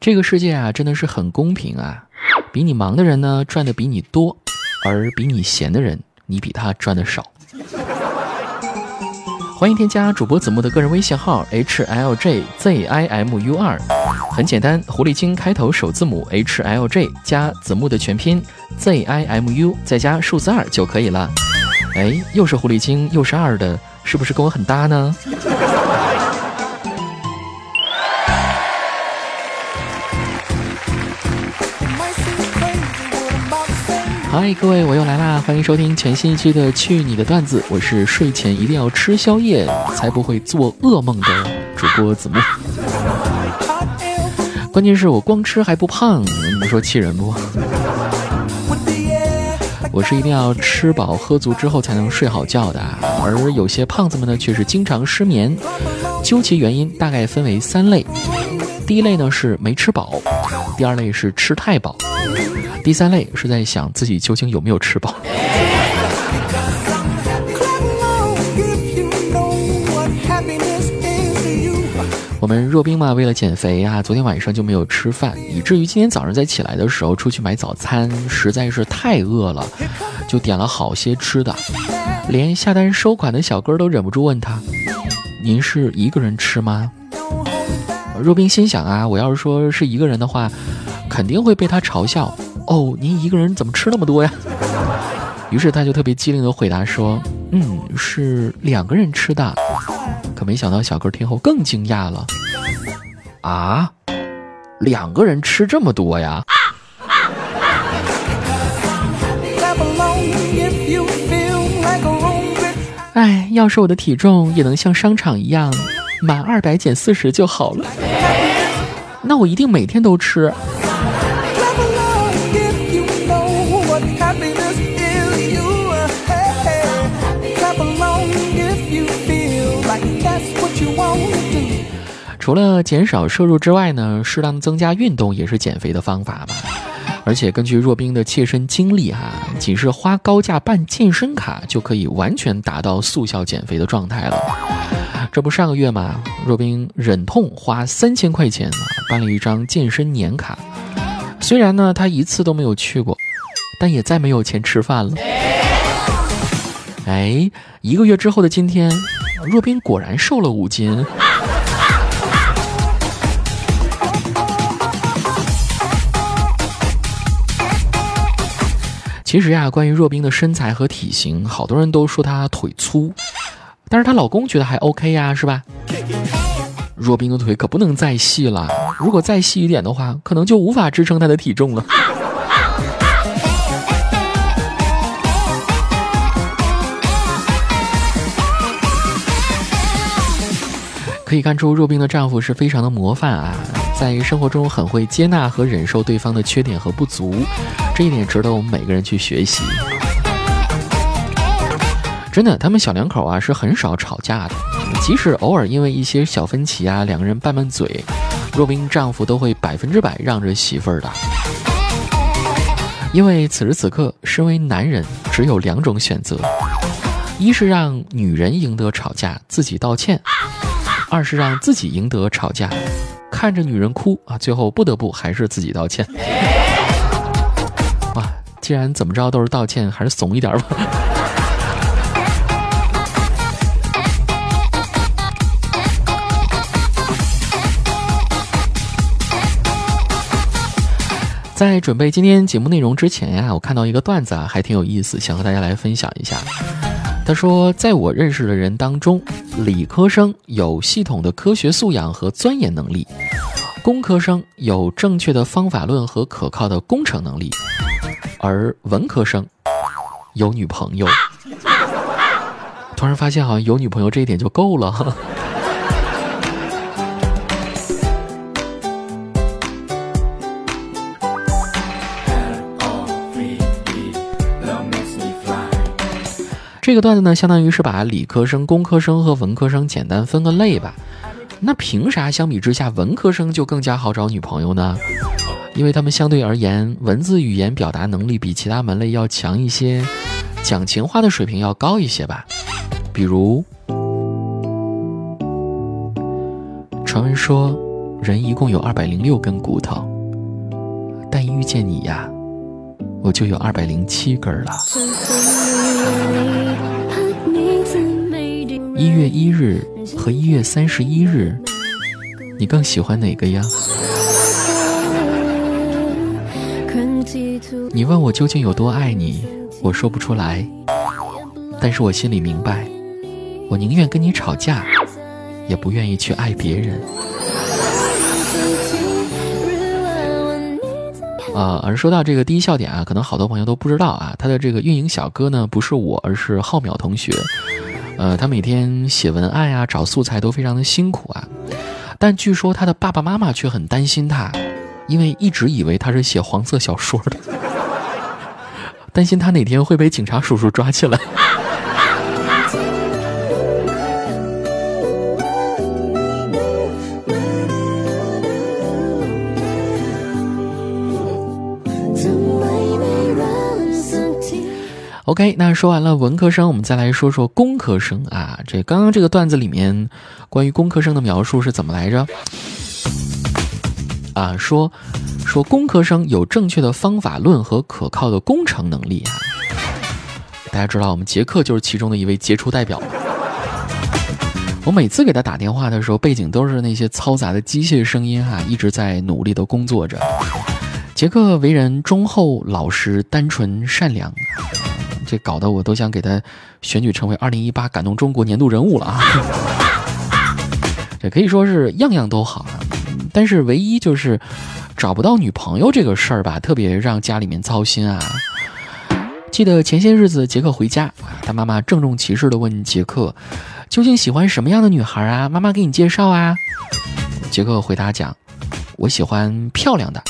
这个世界啊，真的是很公平啊！比你忙的人呢，赚的比你多，而比你闲的人，你比他赚的少。欢迎添加主播子木的个人微信号 h l j z i m u 二，很简单，狐狸精开头首字母 h l j 加子木的全拼 z i m u 再加数字二就可以了。哎，又是狐狸精又是二的，是不是跟我很搭呢？嗨，各位，我又来啦！欢迎收听全新一期的《去你的段子》，我是睡前一定要吃宵夜才不会做噩梦的主播子木。关键是我光吃还不胖，你说气人不？我是一定要吃饱喝足之后才能睡好觉的，而有些胖子们呢，却是经常失眠。究其原因，大概分为三类：第一类呢是没吃饱，第二类是吃太饱。第三类是在想自己究竟有没有吃饱。我们若冰嘛，为了减肥啊，昨天晚上就没有吃饭，以至于今天早上在起来的时候出去买早餐，实在是太饿了，就点了好些吃的，连下单收款的小哥都忍不住问他：“您是一个人吃吗？”若冰心想啊，我要是说是一个人的话，肯定会被他嘲笑。哦，您一个人怎么吃那么多呀？于是他就特别机灵的回答说：“嗯，是两个人吃的。”可没想到小哥听后更惊讶了：“啊，两个人吃这么多呀？”哎，要是我的体重也能像商场一样，满二百减四十就好了，那我一定每天都吃。除了减少摄入之外呢，适当增加运动也是减肥的方法吧。而且根据若冰的切身经历哈，仅是花高价办健身卡就可以完全达到速效减肥的状态了。这不上个月嘛，若冰忍痛花三千块钱办了一张健身年卡。虽然呢他一次都没有去过，但也再没有钱吃饭了。哎，一个月之后的今天，若冰果然瘦了五斤。其实呀，关于若冰的身材和体型，好多人都说她腿粗，但是她老公觉得还 OK 呀，是吧？若冰的腿可不能再细了，如果再细一点的话，可能就无法支撑她的体重了。可以看出，若冰的丈夫是非常的模范啊。在生活中很会接纳和忍受对方的缺点和不足，这一点值得我们每个人去学习。真的，他们小两口啊是很少吵架的，即使偶尔因为一些小分歧啊，两个人拌拌嘴，若冰丈夫都会百分之百让着媳妇儿的。因为此时此刻，身为男人只有两种选择：一是让女人赢得吵架，自己道歉；二是让自己赢得吵架。看着女人哭啊，最后不得不还是自己道歉。哇，既然怎么着都是道歉，还是怂一点吧。在准备今天节目内容之前呀，我看到一个段子啊，还挺有意思，想和大家来分享一下。他说，在我认识的人当中，理科生有系统的科学素养和钻研能力，工科生有正确的方法论和可靠的工程能力，而文科生有女朋友。突然发现，好像有女朋友这一点就够了。这个段子呢，相当于是把理科生、工科生和文科生简单分个类吧。那凭啥相比之下，文科生就更加好找女朋友呢？因为他们相对而言，文字语言表达能力比其他门类要强一些，讲情话的水平要高一些吧。比如，传闻说，人一共有二百零六根骨头，但一遇见你呀，我就有二百零七根了。一月一日和一月三十一日，你更喜欢哪个呀？你问我究竟有多爱你，我说不出来，但是我心里明白，我宁愿跟你吵架，也不愿意去爱别人。啊，而说到这个第一笑点啊，可能好多朋友都不知道啊，他的这个运营小哥呢，不是我，而是浩淼同学。呃，他每天写文案呀，找素材都非常的辛苦啊，但据说他的爸爸妈妈却很担心他，因为一直以为他是写黄色小说的，担心他哪天会被警察叔叔抓起来。OK，那说完了文科生，我们再来说说工科生啊。这刚刚这个段子里面，关于工科生的描述是怎么来着？啊，说说工科生有正确的方法论和可靠的工程能力啊。大家知道，我们杰克就是其中的一位杰出代表。我每次给他打电话的时候，背景都是那些嘈杂的机械声音哈，一直在努力的工作着。杰克为人忠厚、老实、单纯、善良。这搞得我都想给他选举成为二零一八感动中国年度人物了啊！这可以说是样样都好啊，但是唯一就是找不到女朋友这个事儿吧，特别让家里面操心啊。记得前些日子杰克回家，他妈妈郑重其事地问杰克：“究竟喜欢什么样的女孩啊？妈妈给你介绍啊。”杰克回答讲：“我喜欢漂亮的。”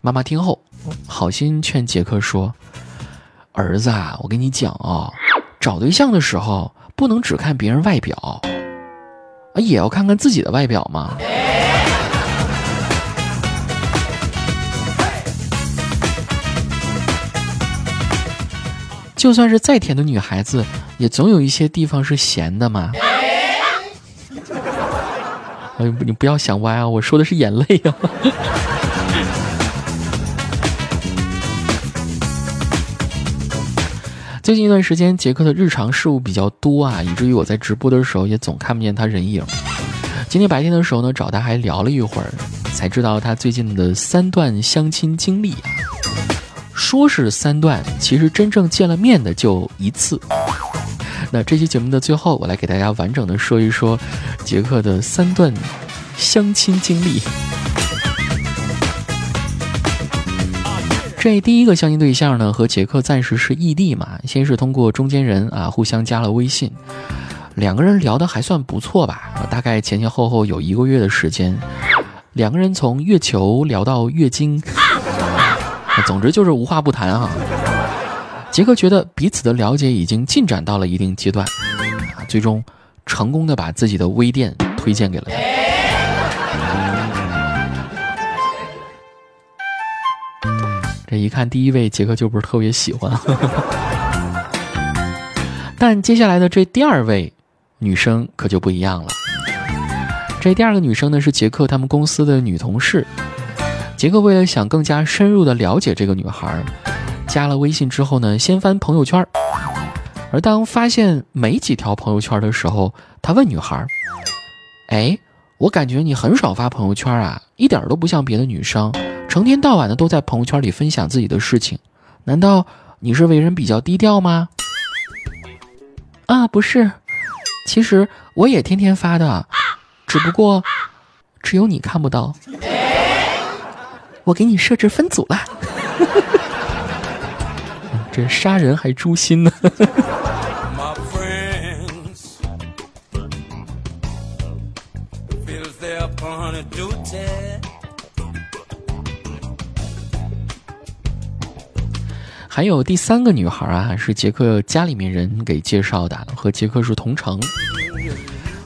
妈妈听后，好心劝杰克说。儿子啊，我跟你讲啊，找对象的时候不能只看别人外表，啊，也要看看自己的外表嘛。就算是再甜的女孩子，也总有一些地方是咸的嘛。哎，你不要想歪啊，我说的是眼泪啊。最近一段时间，杰克的日常事务比较多啊，以至于我在直播的时候也总看不见他人影。今天白天的时候呢，找他还聊了一会儿，才知道他最近的三段相亲经历啊。说是三段，其实真正见了面的就一次。那这期节目的最后，我来给大家完整的说一说杰克的三段相亲经历。这第一个相亲对象呢，和杰克暂时是异地嘛，先是通过中间人啊互相加了微信，两个人聊得还算不错吧，大概前前后后有一个月的时间，两个人从月球聊到月经，总之就是无话不谈啊。杰克觉得彼此的了解已经进展到了一定阶段，啊，最终成功的把自己的微店推荐给了他。这一看，第一位杰克就不是特别喜欢，但接下来的这第二位女生可就不一样了。这第二个女生呢是杰克他们公司的女同事。杰克为了想更加深入的了解这个女孩，加了微信之后呢，先翻朋友圈。而当发现没几条朋友圈的时候，他问女孩：“哎，我感觉你很少发朋友圈啊，一点都不像别的女生。”成天到晚的都在朋友圈里分享自己的事情，难道你是为人比较低调吗？啊，不是，其实我也天天发的，只不过只有你看不到。我给你设置分组了，这杀人还诛心呢。还有第三个女孩啊，是杰克家里面人给介绍的，和杰克是同城。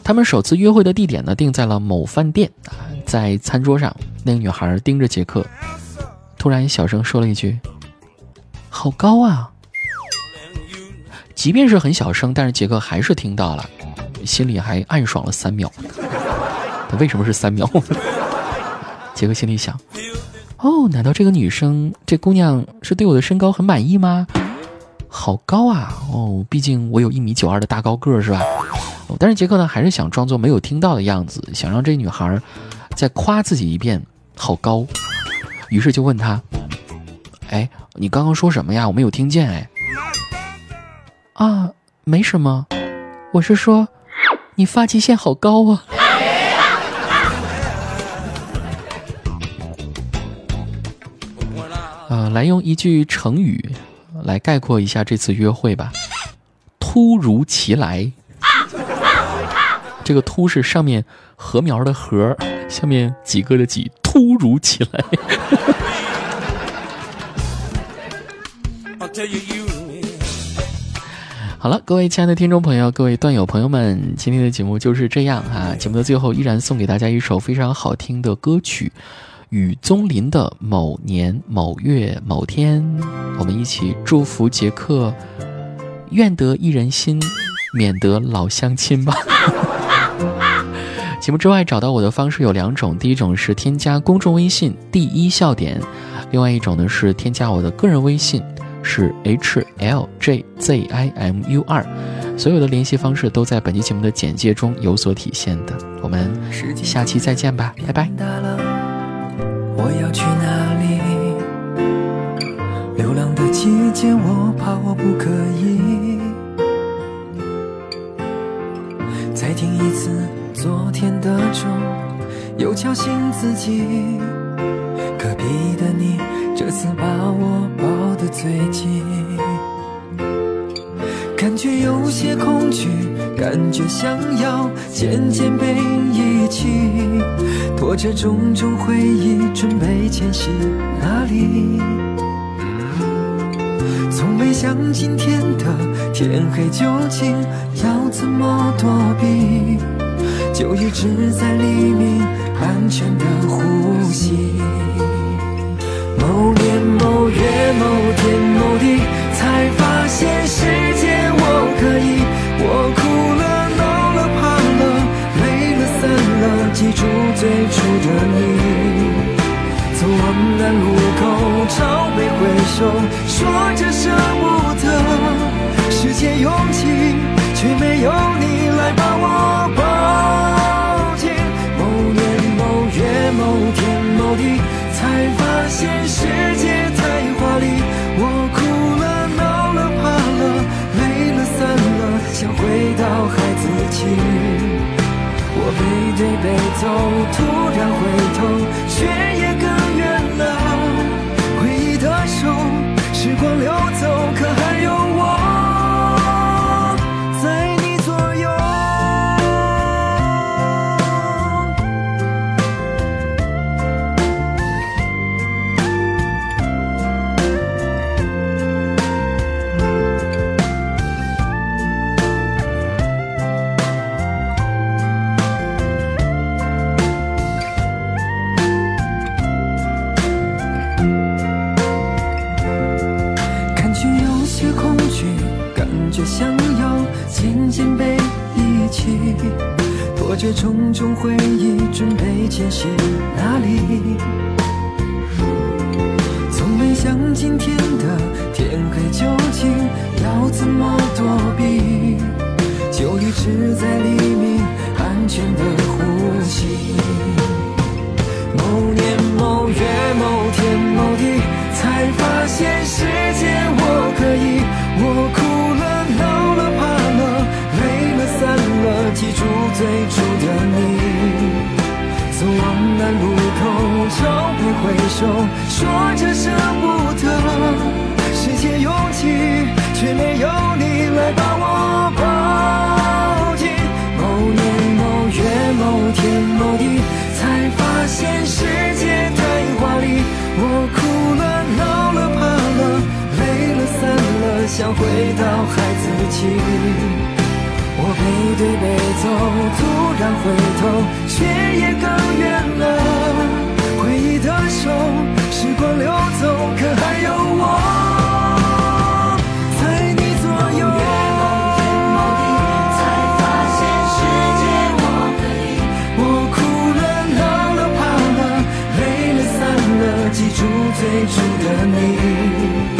他们首次约会的地点呢，定在了某饭店啊。在餐桌上，那个女孩盯着杰克，突然小声说了一句：“好高啊！”即便是很小声，但是杰克还是听到了，心里还暗爽了三秒。他为什么是三秒？杰克心里想：哦，难道这个女生，这姑娘是对我的身高很满意吗？好高啊！哦，毕竟我有一米九二的大高个，是吧？但是杰克呢，还是想装作没有听到的样子，想让这女孩再夸自己一遍，好高。于是就问他：“哎，你刚刚说什么呀？我没有听见。”哎，啊，没什么，我是说，你发际线好高啊。呃，来用一句成语来概括一下这次约会吧，突如其来。这个“突”是上面禾苗的“禾”，下面几个的“几”，突如其来。好了，各位亲爱的听众朋友，各位段友朋友们，今天的节目就是这样啊！节目的最后，依然送给大家一首非常好听的歌曲。雨宗林的某年某月某天，我们一起祝福杰克，愿得一人心，免得老相亲吧。节目之外找到我的方式有两种，第一种是添加公众微信“第一笑点”，另外一种呢是添加我的个人微信是 h l j z i m u 二，所有的联系方式都在本期节目的简介中有所体现的。我们下期再见吧，拜拜。我要去哪里？流浪的季节，我怕我不可以。再听一次昨天的钟，又敲醒自己。隔壁的你，这次把我抱得最紧。感觉有些恐惧，感觉想要渐渐被遗弃，拖着种种回忆准备前行哪里？从没想今天的天黑究竟要怎么躲避，就一直在黎明安全的呼吸。某年某月某天某地，才发现是。可以，我哭了、闹了、怕了、累了、散了，记住最初的你。走往南路口，朝北挥手，说着什么走，突然回头，却也更远了。回忆的手，时光流走，可还有却想要紧紧被一起，拖着重重回忆，准备前行哪里？从没想今天的天黑究竟要怎么躲避，就一直在黎明安全的呼吸。某年某月某天某地，才发现是挥手，说着舍不得。世界拥挤，却没有你来把我抱紧。某年某月某天某地，才发现世界太华丽。我哭了，闹了，怕了，累了，散了，想回到孩子气。我背对背走，突然回头，却也更的你。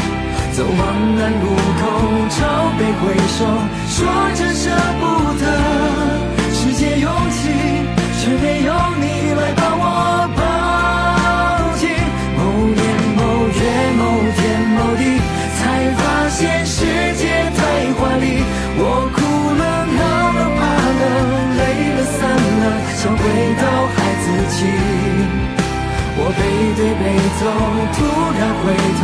走往南路口朝北回首说着舍不对背走，突然回头，